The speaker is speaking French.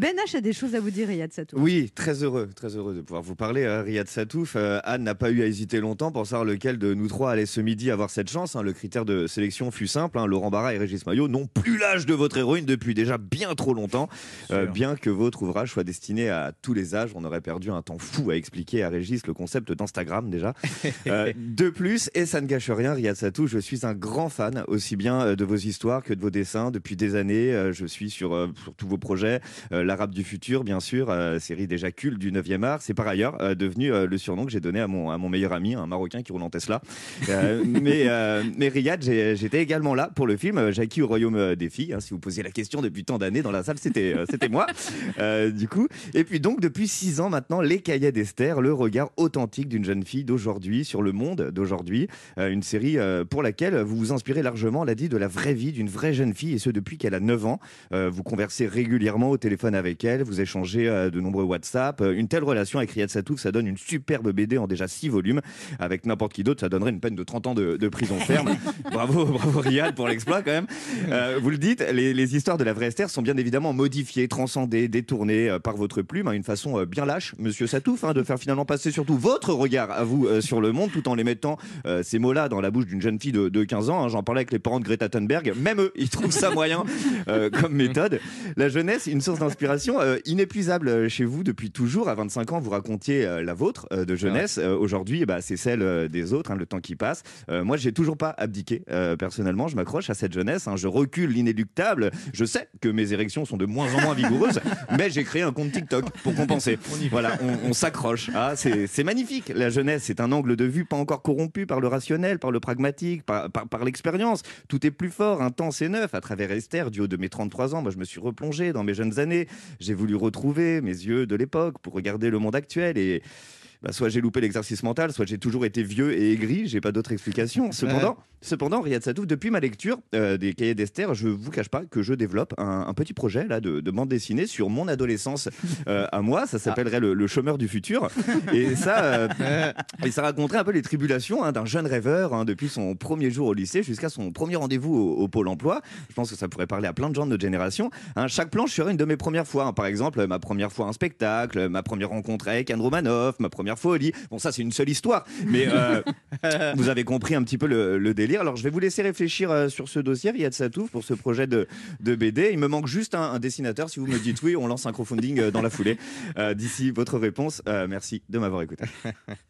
Ben H a des choses à vous dire, Riyad Satouf. Oui, très heureux, très heureux de pouvoir vous parler, euh, Riyad Satouf. Euh, Anne n'a pas eu à hésiter longtemps pour savoir lequel de nous trois allait ce midi avoir cette chance. hein. Le critère de sélection fut simple. hein. Laurent Barra et Régis Maillot n'ont plus l'âge de votre héroïne depuis déjà bien trop longtemps. Euh, bien que votre ouvrage soit destiné à tous les âges, on aurait perdu un temps fou à expliquer à Régis le concept d'Instagram déjà. Euh, de plus, et ça ne gâche rien, Riyad Satouf, je suis un grand fan aussi bien de vos histoires que de vos dessins depuis des années. Je suis sur, sur tous vos projets. Euh, L'Arabe du futur, bien sûr, euh, série déjà culte du 9e art. C'est par ailleurs euh, devenu euh, le surnom que j'ai donné à mon, à mon meilleur ami, un Marocain qui roule en Tesla. Mais, mais Riyad, j'étais également là pour le film Jackie au royaume des filles. hein. si vous posiez la question depuis tant d'années dans la salle, c'était c'était moi. Du coup, et puis donc depuis six ans maintenant, les Cahiers d'Esther, le regard authentique d'une jeune fille d'aujourd'hui sur le monde d'aujourd'hui, une série pour laquelle vous vous inspirez largement, l'a dit, de la vraie vie d'une vraie jeune fille et ce depuis qu'elle a 9 ans. Vous conversez régulièrement au téléphone avec elle, vous échangez euh, de nombreux WhatsApp. Euh, une telle relation avec Riyad Satouf, ça donne une superbe BD en déjà 6 volumes. Avec n'importe qui d'autre, ça donnerait une peine de 30 ans de, de prison ferme. bravo, bravo Riyad pour l'exploit quand même. Euh, vous le dites, les, les histoires de la vraie Esther sont bien évidemment modifiées, transcendées, détournées par votre plume, à une façon bien lâche, monsieur Satouf, hein, de faire finalement passer surtout votre regard à vous euh, sur le monde, tout en les mettant euh, ces mots-là dans la bouche d'une jeune fille de, de 15 ans. hein. J'en parlais avec les parents de Greta Thunberg, même eux, ils trouvent ça moyen comme méthode. La jeunesse, une source d'inspiration euh, inépuisable euh, chez vous depuis toujours. À 25 ans, vous racontiez euh, la vôtre euh, de jeunesse. Aujourd'hui, ben, c'est celle des autres, hein, le temps qui passe. Moi, j'ai toujours pas abdiqué. personnellement, je m'accroche à cette jeunesse. hein. Je recule l'inéluctable. Je sais que mes érections sont de moins en moins vigoureuses, mais j'ai créé un compte TikTok pour compenser. Voilà, on, on s'accroche. Ah, c'est magnifique. La jeunesse, c'est un angle de vue pas encore corrompu par le rationnel, par le pragmatique, par, par, par l'expérience. Tout est plus fort, intense et neuf. À travers Esther, du haut de mes 33 ans, moi, je me suis replongé dans mes jeunes années. J'ai voulu retrouver mes yeux de l'époque pour regarder le monde actuel et. Bah, soit j'ai loupé l'exercice mental, soit j'ai toujours été vieux et aigri, j'ai pas d'autre explication. Cependant, cependant, Riyad Satouf, depuis ma lecture euh, des cahiers d'Esther, je vous cache pas que je développe un, un petit projet là de, de bande dessinée sur mon adolescence euh, à moi. Ça s'appellerait le, le chômeur du futur. Et ça, euh, et ça raconterait un peu les tribulations hein, d'un jeune rêveur hein, depuis son premier jour au lycée jusqu'à son premier rendez-vous au, au pôle emploi. Je pense que ça pourrait parler à plein de gens de notre génération. Hein, chaque planche serait une de mes premières fois. hein. Par exemple, ma première fois un spectacle, ma première rencontre avec Anne Romanoff, ma première fois au lit. Bon, ça, c'est une seule histoire. Mais euh, vous avez compris un petit peu le, le délire. Alors, je vais vous laisser réfléchir euh, sur ce dossier, Riyad Satouf, pour ce projet de, de BD. Il me manque juste un, un dessinateur. Si vous me dites oui, on lance un crowdfunding euh, dans la foulée. D'ici votre réponse, merci de m'avoir écouté.